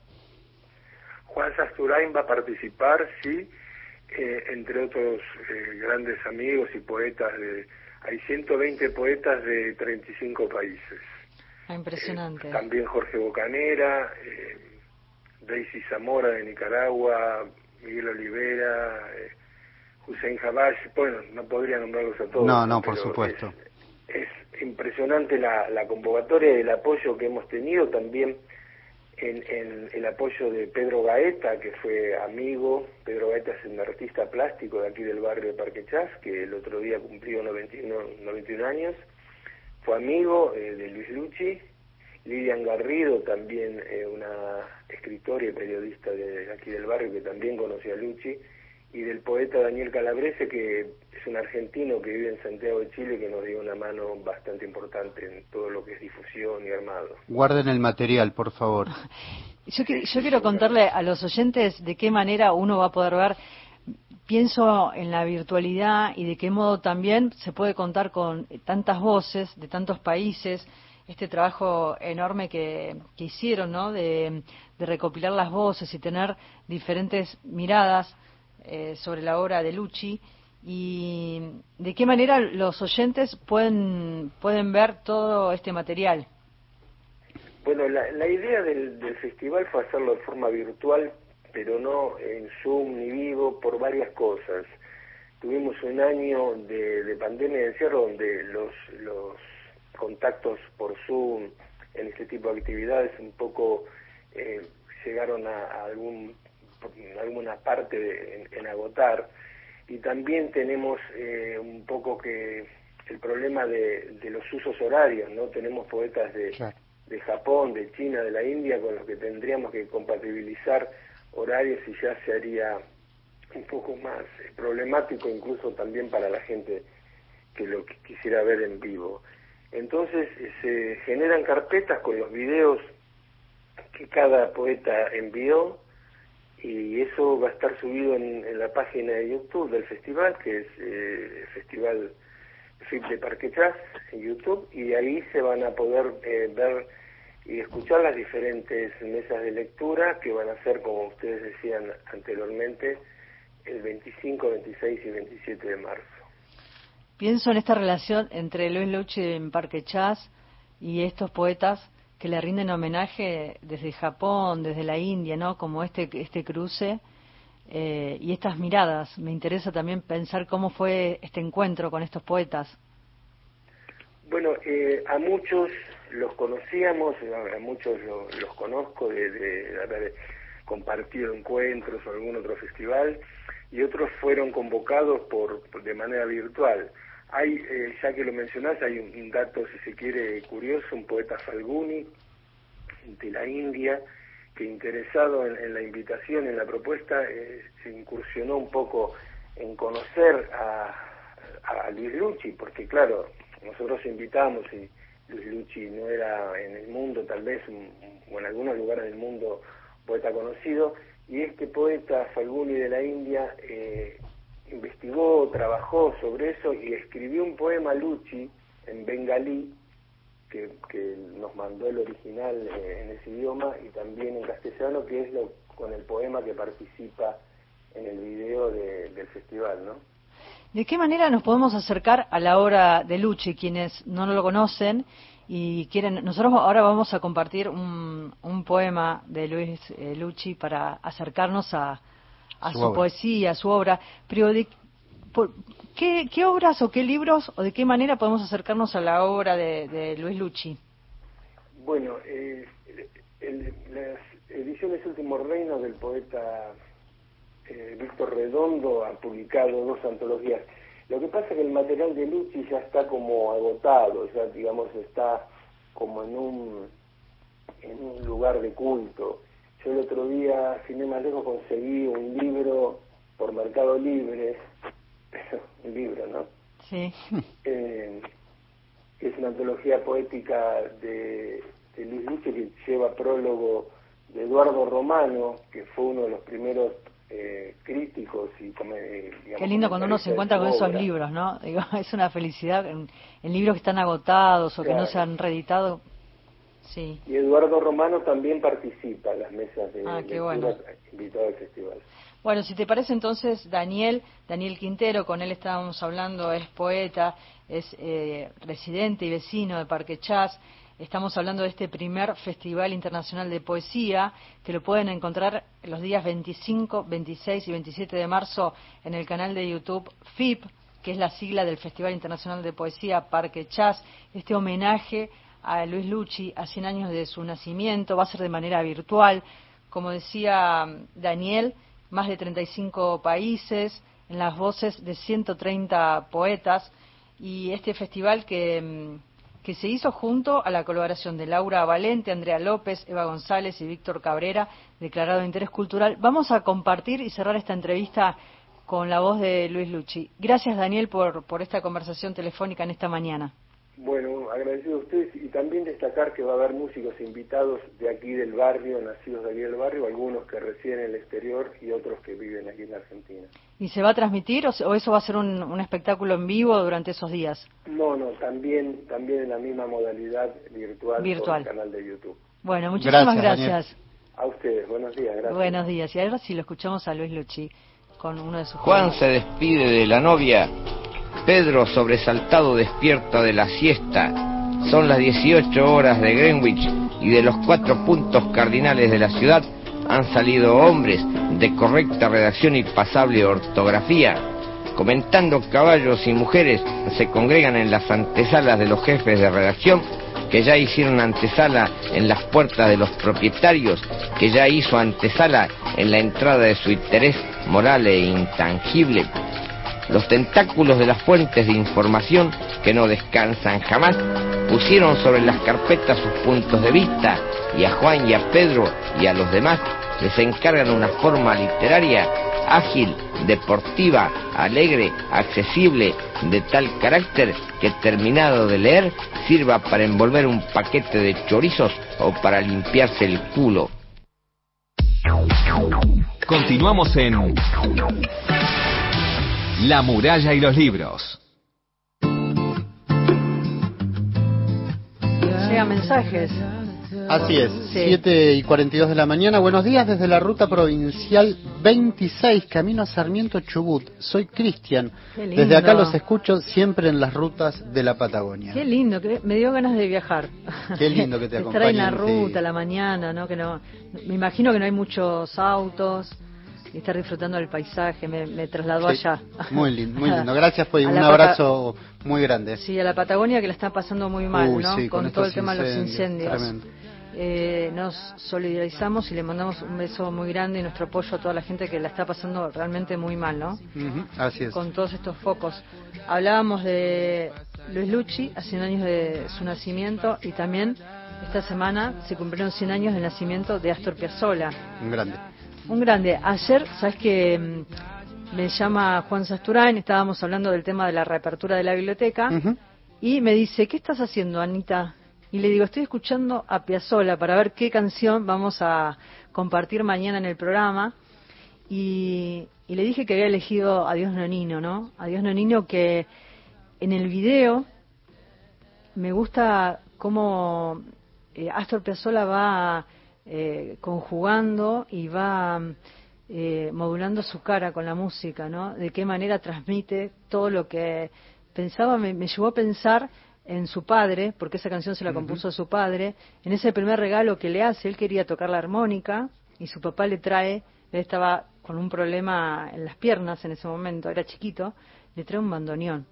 Juan Sasturain va a participar, sí, eh, entre otros eh, grandes amigos y poetas de... Hay 120 poetas de 35 países. Ah, impresionante. También Jorge Bocanera, eh, Daisy Zamora de Nicaragua, Miguel Olivera, eh, Hussein Habash, bueno, no podría nombrarlos a todos. No, no, por supuesto. Es, es impresionante la, la convocatoria y el apoyo que hemos tenido también en, el apoyo de Pedro Gaeta, que fue amigo. Pedro Gaeta es un artista plástico de aquí del barrio de Parque Chas, que el otro día cumplió 91, 91 años. Fue amigo eh, de Luis Lucci. Lilian Garrido, también eh, una escritora y periodista de aquí del barrio que también conocía a Lucci. Y del poeta Daniel Calabrese, que es un argentino que vive en Santiago de Chile, que nos dio una mano bastante importante en todo lo que es difusión y armado. Guarden el material, por favor. Yo, yo quiero contarle a los oyentes de qué manera uno va a poder ver pienso en la virtualidad y de qué modo también se puede contar con tantas voces de tantos países, este trabajo enorme que, que hicieron, ¿no? De, de, recopilar las voces y tener diferentes miradas eh, sobre la obra de Lucci y de qué manera los oyentes pueden, pueden ver todo este material. Bueno, la, la idea del, festival fue hacerlo de forma virtual pero no en Zoom ni vivo por varias cosas. Tuvimos un año de, de pandemia de encierro donde los, los contactos por Zoom en este tipo de actividades un poco eh, llegaron a, algún, alguna parte de, en, en, agotar y también tenemos eh, un poco que el problema de, de, los usos horarios, ¿no? Tenemos poetas de, claro. de Japón, de China, de la India con los que tendríamos que compatibilizar horarios y ya se haría un poco más problemático incluso también para la gente que lo que quisiera ver en vivo. Entonces se generan carpetas con los videos que cada poeta envió y eso va a estar subido en, la página de YouTube del festival, que es eh, Festival FIP de Parque Chas en YouTube, y ahí se van a poder eh, ver y escuchar las diferentes mesas de lectura que van a ser, como ustedes decían anteriormente, el 25, 26 y 27 de marzo. Pienso en esta relación entre Luis Lucci en Parque Chas y estos poetas que le rinden homenaje desde Japón, desde la India, ¿no? Como este este cruce eh, y estas miradas. Me interesa también pensar cómo fue este encuentro con estos poetas. Bueno, eh, a muchos los conocíamos, a muchos lo, los conozco de, de, haber compartido encuentros o algún otro festival, y otros fueron convocados por de manera virtual. Hay, eh, ya que lo mencionás, hay un, un, dato, si se quiere, curioso, un poeta Falguni de la India, que interesado en, en la invitación, en la propuesta, eh, se incursionó un poco en conocer a, a Luis Lucci, porque claro, nosotros invitamos y Luis Lucci no era en el mundo, tal vez, o en algunos lugares del mundo, poeta conocido, y este poeta Falguni de la India eh, investigó, trabajó sobre eso y escribió un poema Lucci en bengalí, que, nos mandó el original eh, en ese idioma, y también en castellano, que es lo, con el poema que participa en el video de, del festival, ¿no? ¿De qué manera nos podemos acercar a la obra de Lucci, quienes no lo conocen y quieren? Nosotros ahora vamos a compartir un, un poema de Luis eh, Lucci para acercarnos a, a su, su poesía, a su obra. Pero de, por, ¿qué, ¿qué, obras o qué libros o de qué manera podemos acercarnos a la obra de, de Luis Lucci? Bueno, eh, el, las ediciones Último Reino del poeta eh, Víctor Redondo ha publicado dos antologías. Lo que pasa es que el material de Lucci ya está como agotado, ya digamos está como en un, en un lugar de culto. Yo el otro día, sin ir más lejos, conseguí un libro por Mercado Libre, un libro, ¿no? Sí. Eh, es una antología poética de, de Luis Lucci que lleva prólogo de Eduardo Romano, que fue uno de los primeros eh, críticos y eh, digamos, qué lindo cuando uno se encuentra con esos libros no digo es una felicidad en, en, libros que están agotados o claro. que no se han reeditado sí y Eduardo Romano también participa en las mesas de, ah, qué bueno. invitado al festival bueno si te parece entonces Daniel Daniel Quintero con él estábamos hablando es poeta es eh, residente y vecino de Parque Chas Estamos hablando de este primer Festival Internacional de Poesía, que lo pueden encontrar los días 25, 26 y 27 de marzo en el canal de YouTube FIP, que es la sigla del Festival Internacional de Poesía Parque Chas. Este homenaje a Luis Lucci a 100 años de su nacimiento va a ser de manera virtual. Como decía Daniel, más de 35 países, en las voces de 130 poetas, y este festival que que se hizo junto a la colaboración de Laura Valente, Andrea López, Eva González y Víctor Cabrera, declarado de interés cultural. Vamos a compartir y cerrar esta entrevista con la voz de Luis Lucci. Gracias Daniel por, por esta conversación telefónica en esta mañana. Bueno, agradecido a ustedes y también destacar que va a haber músicos invitados de aquí del barrio, nacidos de aquí del barrio, algunos que residen en el exterior y otros que viven aquí en la Argentina. ¿Y se va a transmitir o, o eso va a ser un, un, espectáculo en vivo durante esos días? No, no, también, también en la misma modalidad virtual, virtual. por el canal de YouTube. Bueno, muchísimas gracias. gracias. A ustedes, buenos días, gracias. Buenos días. Y ahora sí lo escuchamos a Luis Lucci con uno de sus Juan se despide de la novia. Pedro, sobresaltado, despierta de la siesta. Son las 18 horas de Greenwich y de los cuatro puntos cardinales de la ciudad han salido hombres de correcta redacción y pasable ortografía. Comentando caballos y mujeres se congregan en las antesalas de los jefes de redacción que ya hicieron antesala en las puertas de los propietarios, que ya hizo antesala en la entrada de su interés moral e intangible. Los tentáculos de las fuentes de información, que no descansan jamás, pusieron sobre las carpetas sus puntos de vista y a Juan y a Pedro y a los demás les encargan una forma literaria ágil, deportiva, alegre, accesible, de tal carácter que terminado de leer sirva para envolver un paquete de chorizos o para limpiarse el culo. Continuamos en La muralla y los libros. Llegan mensajes. Así es, Sí. 7 y 42 de la mañana. Buenos días desde la ruta provincial 26, camino a Sarmiento Chubut. Soy Cristian. Desde acá los escucho siempre en las rutas de la Patagonia. Qué lindo, que me dio ganas de viajar. Qué lindo que te Estar ahí en la acompañen, sí. ruta, a la mañana, ¿no? Que no, me imagino que no hay muchos autos y estar disfrutando del paisaje. Me, me trasladó Sí, allá. Muy lindo, muy lindo. Gracias, pues, un abrazo muy grande. Sí, a la Patagonia que la está pasando muy mal, Uy, ¿no? sí, con, con todo el tema de los incendios, tremendo. Eh, nos solidarizamos y le mandamos un beso muy grande y nuestro apoyo a toda la gente que la está pasando realmente muy mal, ¿no? Así es. Con todos estos focos. Hablábamos de Luis Lucci, a 100 años de su nacimiento, y también esta semana se cumplieron 100 años del nacimiento de Astor Piazzolla. Un grande. Un grande. Ayer, sabes que mm, me llama Juan Sasturain, estábamos hablando del tema de la reapertura de la biblioteca, y me dice, ¿qué estás haciendo, Anita? Y le digo, estoy escuchando a Piazzolla para ver qué canción vamos a compartir mañana en el programa. Y, y le dije que había elegido Adiós Nonino, ¿no? Adiós Nonino que en el video me gusta cómo eh, Astor Piazzolla va eh, conjugando y va eh, modulando su cara con la música, ¿no? De qué manera transmite todo lo que pensaba, me, me llevó a pensar en su padre, porque esa canción se la compuso su padre, en ese primer regalo que le hace, él quería tocar la armónica y su papá le trae, él estaba con un problema en las piernas en ese momento, era chiquito, le trae un bandoneón,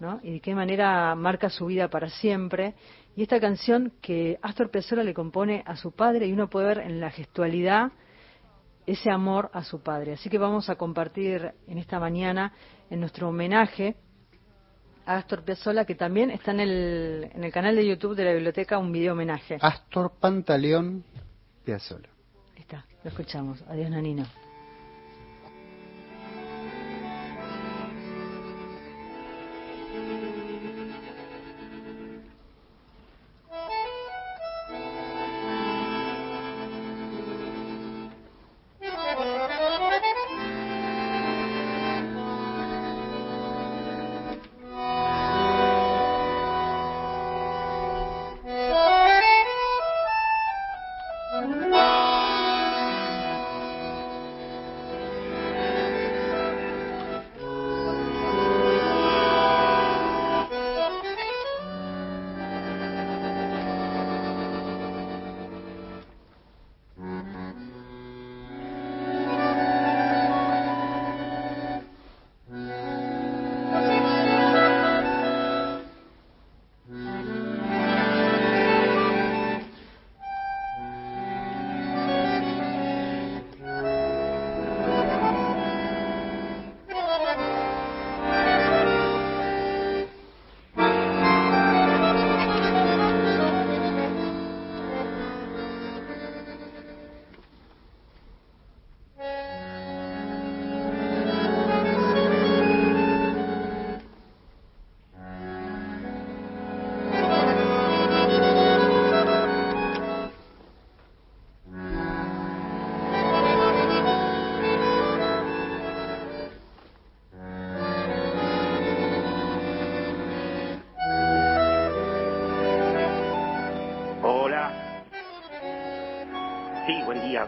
¿no? Y de qué manera marca su vida para siempre. Y esta canción que Astor Piazzolla le compone a su padre y uno puede ver en la gestualidad ese amor a su padre. Así que vamos a compartir en esta mañana en nuestro homenaje a Astor Piazzolla, que también está en el, en el canal de YouTube de la biblioteca un video homenaje. Astor Pantaleón Piazzolla. Ahí está, lo escuchamos. Adiós, Nanino.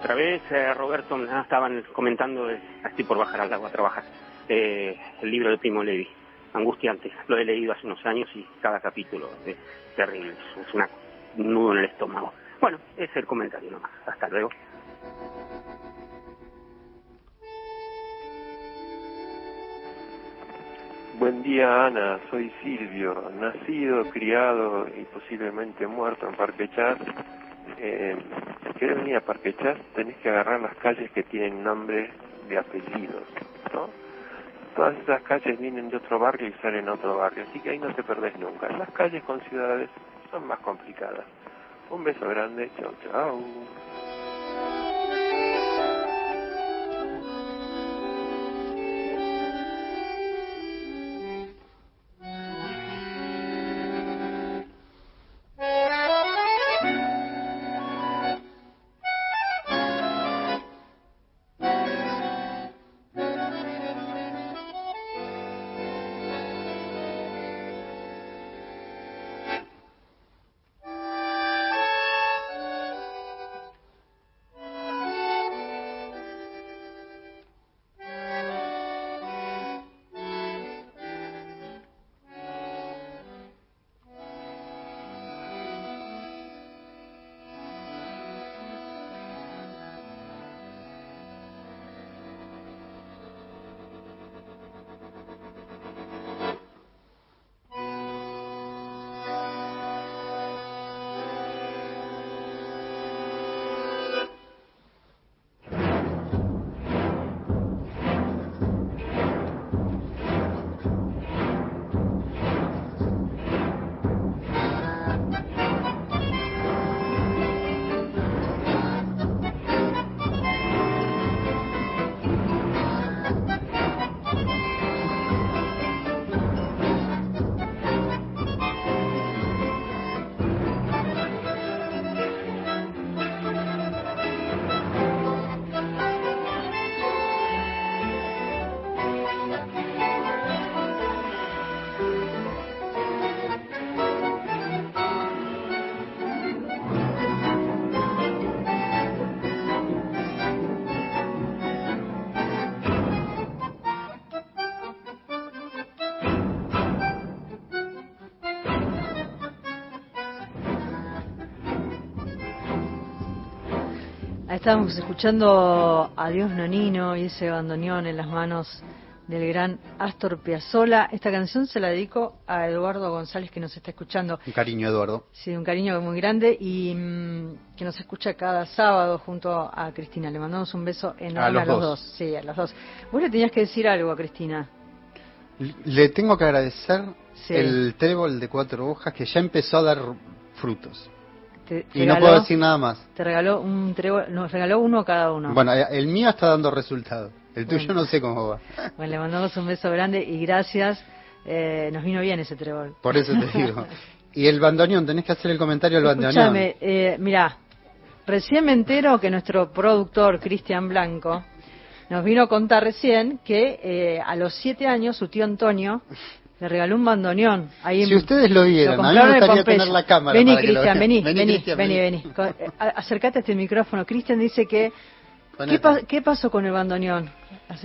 Otra vez. Eh, Roberto, nada, estaban comentando, eh, estoy por bajar al agua a trabajar, eh, el libro de Primo Levi, angustiante. Lo he leído hace unos años y cada capítulo es terrible, es un nudo en el estómago. Bueno, es el comentario nomás. Hasta luego. Buen día Ana, soy Silvio, nacido, criado y posiblemente muerto en Parque Chas. Querés venir a Parque Chas tenés que agarrar las calles que tienen nombre de apellidos, ¿no? Todas esas calles vienen de otro barrio y salen a otro barrio, así que ahí no te perdés nunca. Las calles con ciudades son más complicadas. Un beso grande, chao, chao. Estábamos escuchando Adiós Nonino y ese bandoneón en las manos del gran Astor Piazzolla. Esta canción se la dedico a Eduardo González que nos está escuchando. Un cariño, Eduardo. Sí, un cariño muy grande y mm, que nos escucha cada sábado junto a Cristina. Le mandamos un beso enorme A los dos. Sí, a los dos. Vos le tenías que decir algo a Cristina. Le tengo que agradecer Sí. el trébol de cuatro hojas que ya empezó a dar frutos. Te, Y no puedo decir nada más. Te regaló un trébol, nos regaló uno a cada uno. Bueno, eh, el mío está dando resultado. El tuyo Bueno. no sé cómo va. Bueno, le mandamos un beso grande y gracias. Eh, nos vino bien ese trébol. Por eso te digo. Y el bandoneón, tenés que hacer el comentario del bandoneón. Escúchame, eh, mira, recién me entero que nuestro productor, Cristian Blanco, nos vino a contar recién que eh, a los siete años su tío Antonio le regaló un bandoneón. Ahí Si en- ustedes lo vieran, a mí me gustaría tener la cámara Vení, Cristian, vení, Vení, vení, Cristian, vení, vení. vení. Co- eh, Acercate a este micrófono. Cristian dice que... ¿Qué, Ponete. pa- qué pasó con el bandoneón?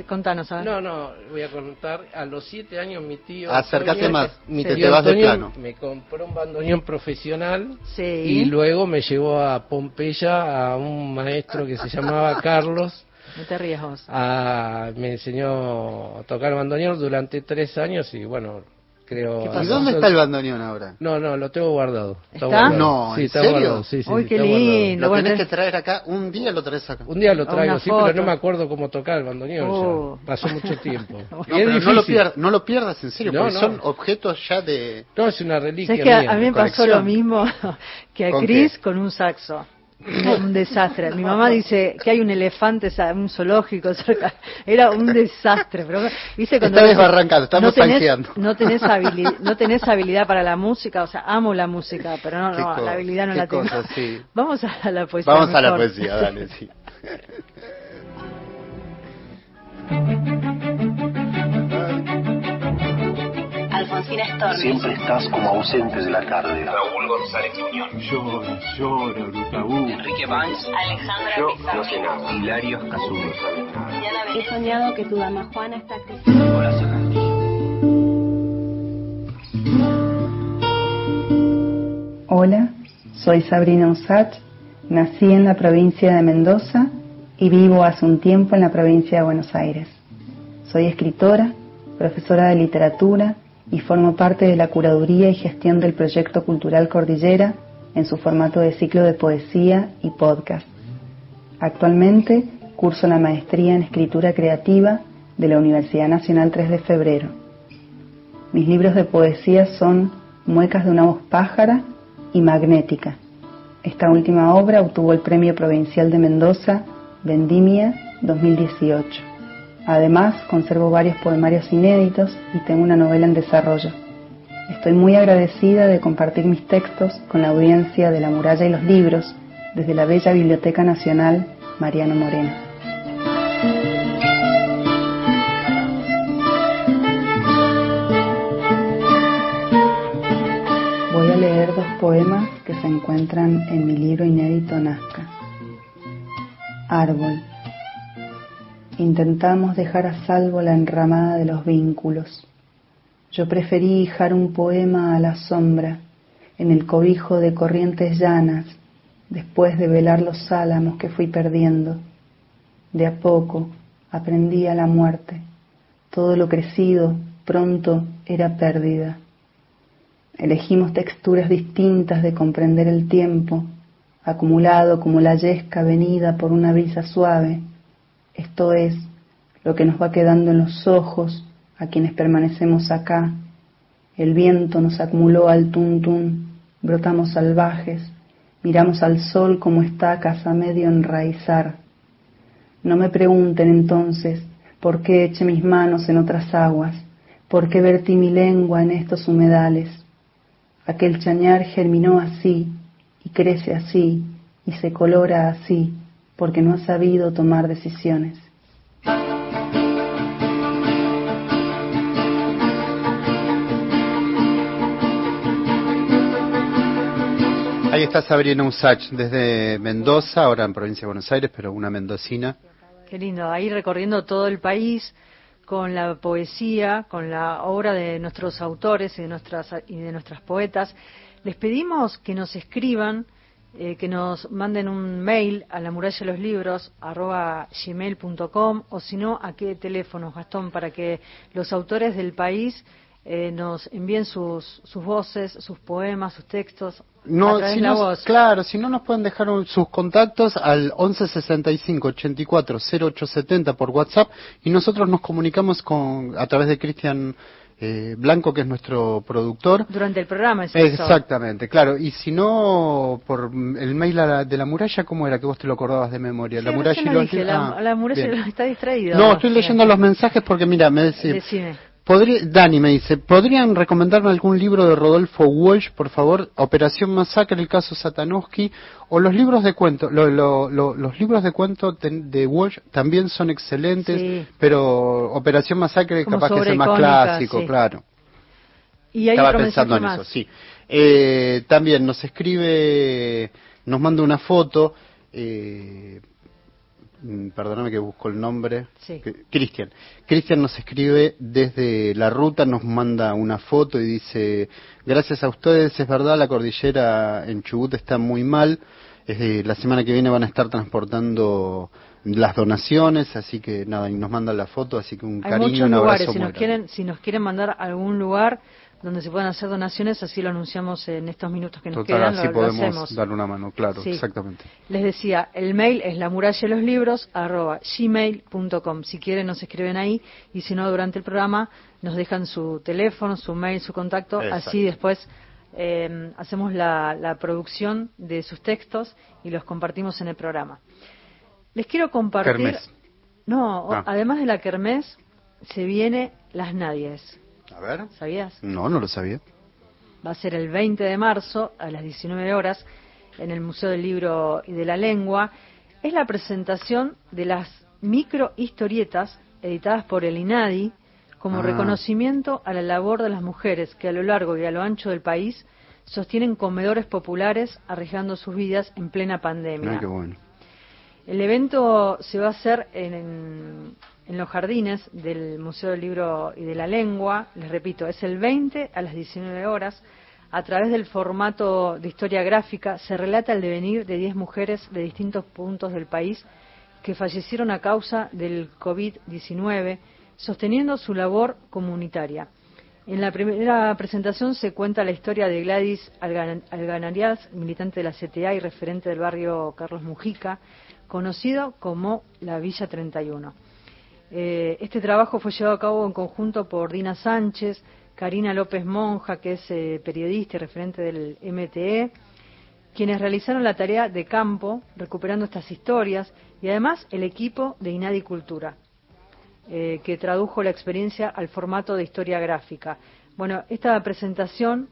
Contanos, a ver. No, no, voy a contar. A los siete años mi tío. Acércate más, Mi tío te vas de plano. Me compró un bandoneón profesional. Sí. Y luego me llevó a Pompeya a un maestro que se llamaba Carlos. No te rías vos. a- me enseñó a tocar bandoneón durante tres años y bueno, creo. ¿Y dónde está el bandoneón ahora? No, no, lo tengo guardado. ¿Está? guardado. No, sí, ¿en está serio? guardado. Sí, sí, Uy, sí, qué está guardado. lindo. Lo Bueno, tenés que traer acá, un día lo traes acá. Un día lo traigo, sí, pero no me acuerdo cómo tocar el bandoneón. ya. Oh. Pasó mucho tiempo. No, es pero no, lo pierdas, no lo pierdas en serio, No, porque no. son objetos ya de... No, es una reliquia. ¿Sabes que a, mía. a mí me pasó lo mismo que a ¿Con Cris con un saxo? Un desastre. Mi mamá dice que hay un elefante, un zoológico cerca. Era un desastre. Pero, ¿viste? Cuando Está desbarrancado, estamos no tenés, no tenés, habili- no tenés habilidad para la música. O sea, amo la música, pero no, no, la habilidad no la tengo. cosa, sí. Vamos a la poesía. Vamos a la mejor. poesía, dale, sí. Siempre estás como ausente de la tarde. Raúl González Muñoz. Llora, llora, Brutaú. Enrique Banks. Alejandra Yo Pizarro. no sé nada. Hilario Cazú. He soñado que tu dama Juana está creciendo. Hola, soy Sabrina Usach, nací en la provincia de Mendoza y vivo hace un tiempo en la provincia de Buenos Aires. Soy escritora, profesora de literatura y formo parte de la curaduría y gestión del proyecto cultural Cordillera en su formato de ciclo de poesía y podcast. Actualmente curso la maestría en escritura creativa de la Universidad Nacional 3 de Febrero. Mis libros de poesía son Muecas de una voz pájara y Magnética. Esta última obra obtuvo el Premio Provincial de Mendoza Vendimia 2018. Además, conservo varios poemarios inéditos y tengo una novela en desarrollo. Estoy muy agradecida de compartir mis textos con la audiencia de La Muralla y los Libros desde la Bella Biblioteca Nacional Mariano Moreno. Voy a leer dos poemas que se encuentran en mi libro inédito Nazca. Árbol. Intentamos dejar a salvo la enramada de los vínculos. Yo preferí hijar un poema a la sombra, en el cobijo de corrientes llanas, después de velar los álamos que fui perdiendo. De a poco aprendí a la muerte. Todo lo crecido pronto era pérdida. Elegimos texturas distintas de comprender el tiempo, acumulado como la yesca venida por una brisa suave. Esto es lo que nos va quedando en los ojos a quienes permanecemos acá. El viento nos acumuló al tuntún, brotamos salvajes, miramos al sol como estacas a medio enraizar. No me pregunten entonces por qué eché mis manos en otras aguas, por qué vertí mi lengua en estos humedales. Aquel chañar germinó así y crece así y se colora así porque no ha sabido tomar decisiones. Ahí está Sabrina Usach desde Mendoza, ahora en provincia de Buenos Aires, pero una mendocina. Qué lindo, ahí recorriendo todo el país con la poesía, con la obra de nuestros autores y de nuestras, y de nuestras poetas. Les pedimos que nos escriban, eh, que nos manden un mail a la muralla de los libros arroba gmail.com o si no, a qué teléfonos, Gastón, para que los autores del país eh, nos envíen sus, sus voces, sus poemas, sus textos No, a si la voz. claro, si no nos pueden dejar un- sus contactos al 1165 84 0870 por WhatsApp y nosotros nos comunicamos con a través de Cristian eh, Blanco, que es nuestro productor. Durante el programa, eso. Exactamente, claro. Y si no, por el mail a la- de la muralla, ¿cómo era que vos te lo acordabas de memoria? Sí, la muralla lo dije, la, Ah, la muralla está distraído. No, estoy leyendo los mensajes porque mira, me dice, Decime. Podría, Dani me dice, ¿podrían recomendarme algún libro de Rodolfo Walsh, por favor? Operación Masacre, el caso Satanowski, o los libros de cuento, lo- lo- lo- los libros de cuento de Walsh también son excelentes, Sí. pero Operación Masacre Como capaz que es el más clásico, sí. claro. Y hay Estaba pensando en eso, sí. Eh, también nos escribe, nos manda una foto, eh, perdóname que busco el nombre, Sí. Cristian. Cristian nos escribe desde la ruta, nos manda una foto y dice, gracias a ustedes, es verdad, la cordillera en Chubut está muy mal, eh, la semana que viene van a estar transportando las donaciones, así que nada, y nos mandan la foto, así que un Hay cariño, muchos un lugares, abrazo si muy nos grande. quieren, si nos quieren mandar a algún lugar donde se puedan hacer donaciones, así lo anunciamos en estos minutos que nos Total, quedan, así lo, lo podemos hacemos. dar una mano, claro, Sí. exactamente. Les decía, el mail es la muralla de los libros arroba gmail.com. Si quieren nos escriben ahí y si no durante el programa nos dejan su teléfono, su mail, su contacto, Exacto. así después eh, hacemos la, la producción de sus textos y los compartimos en el programa. Les quiero compartir. Kermés. No, Ah. además de la kermés, se viene las nadies. A ver. ¿Sabías? No, no lo sabía. va a ser el 20 de marzo a las 19 horas en el Museo del Libro y de la Lengua. Es la presentación de las microhistorietas editadas por el INADI como Ah. reconocimiento a la labor de las mujeres que a lo largo y a lo ancho del país sostienen comedores populares arriesgando sus vidas en plena pandemia. Ah, qué bueno. El evento se va a hacer en, en- en los jardines del Museo del Libro y de la Lengua. Les repito, es el 20 a las 19 horas. A través del formato de historia gráfica se relata el devenir de 10 mujeres de distintos puntos del país que fallecieron a causa del COVID-19, sosteniendo su labor comunitaria. En la primera presentación se cuenta la historia de Gladys Algan- Alganarias, militante de la CTA y referente del barrio Carlos Mujica, conocido como la Villa 31. Eh, este trabajo fue llevado a cabo en conjunto por Dina Sánchez, Karina López Monja, que es eh, periodista y referente del MTE, quienes realizaron la tarea de campo recuperando estas historias y además el equipo de Inadi Cultura, eh, que tradujo la experiencia al formato de historia gráfica. Bueno, esta presentación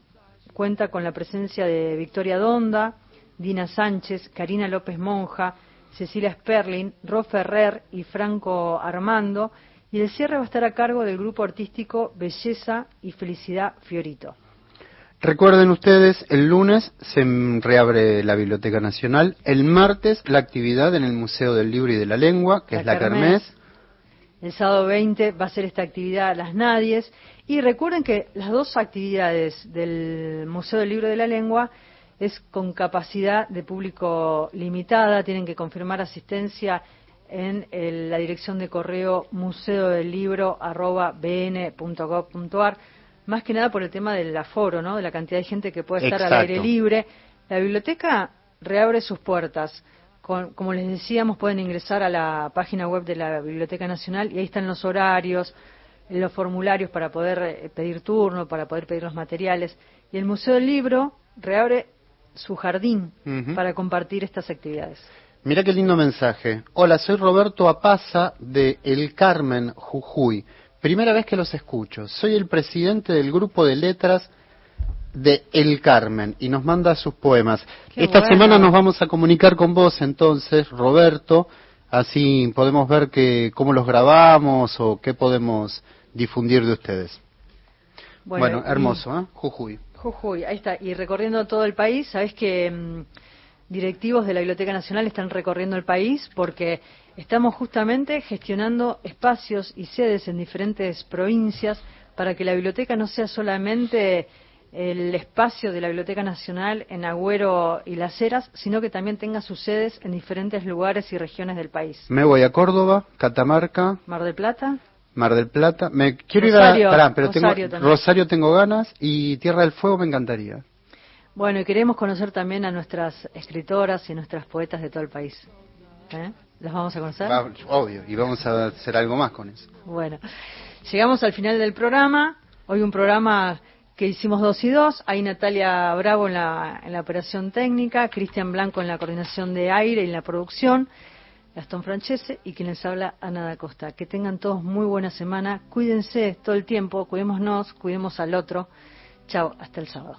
cuenta con la presencia de Victoria Donda, Dina Sánchez, Karina López Monja, Cecilia Sperling, Ro Ferrer y Franco Armando, y el cierre va a estar a cargo del grupo artístico Belleza y Felicidad Fiorito. Recuerden ustedes, el lunes se reabre la Biblioteca Nacional, el martes la actividad en el Museo del Libro y de la Lengua, que La es la Kermés. Kermés. El sábado 20 va a ser esta actividad Las Nadies. Y recuerden que las dos actividades del Museo del Libro de la Lengua es con capacidad de público limitada. Tienen que confirmar asistencia en el- la dirección de correo museodelibro.bn.gov.ar. Más que nada por el tema del aforo, ¿no? De la cantidad de gente que puede estar al aire libre. La biblioteca reabre sus puertas. Con- como les decíamos, pueden ingresar a la página web de la Biblioteca Nacional y ahí están los horarios, los formularios para poder eh, pedir turno, para poder pedir los materiales. Y el Museo del Libro reabre su jardín para compartir estas actividades. Mira qué lindo mensaje. Hola, soy Roberto Apaza de El Carmen, Jujuy. Primera vez que los escucho. Soy el presidente del grupo de letras de El Carmen y nos manda sus poemas. Qué Esta bueno. semana nos vamos a comunicar con vos entonces, Roberto, así podemos ver que, cómo los grabamos o qué podemos difundir de ustedes. Bueno, hermoso, ¿eh? Jujuy. Jujuy, ahí está. Y recorriendo todo el país, sabes que mm, directivos de la Biblioteca Nacional están recorriendo el país porque estamos justamente gestionando espacios y sedes en diferentes provincias para que la biblioteca no sea solamente el espacio de la Biblioteca Nacional en Agüero y Las Heras, sino que también tenga sus sedes en diferentes lugares y regiones del país. Me voy a Córdoba, Catamarca, Mar del Plata, Mar del Plata. Me quiero Rosario, ir a pará, pero tengo- Rosario también. Rosario tengo ganas y Tierra del Fuego me encantaría. Bueno, y queremos conocer también a nuestras escritoras y nuestras poetas de todo el país. ¿Eh? ¿Las vamos a conocer? Va, obvio, y vamos a hacer algo más con eso. Bueno, llegamos al final del programa. Hoy un programa que hicimos dos y dos. Hay Natalia Bravo en la, en la operación técnica, Cristian Blanco en la coordinación de aire y en la producción, Gastón Francese y quien les habla, Ana da Costa. Que tengan todos muy buena semana. Cuídense todo el tiempo, cuidémonos, cuidemos al otro. Chao, hasta el sábado.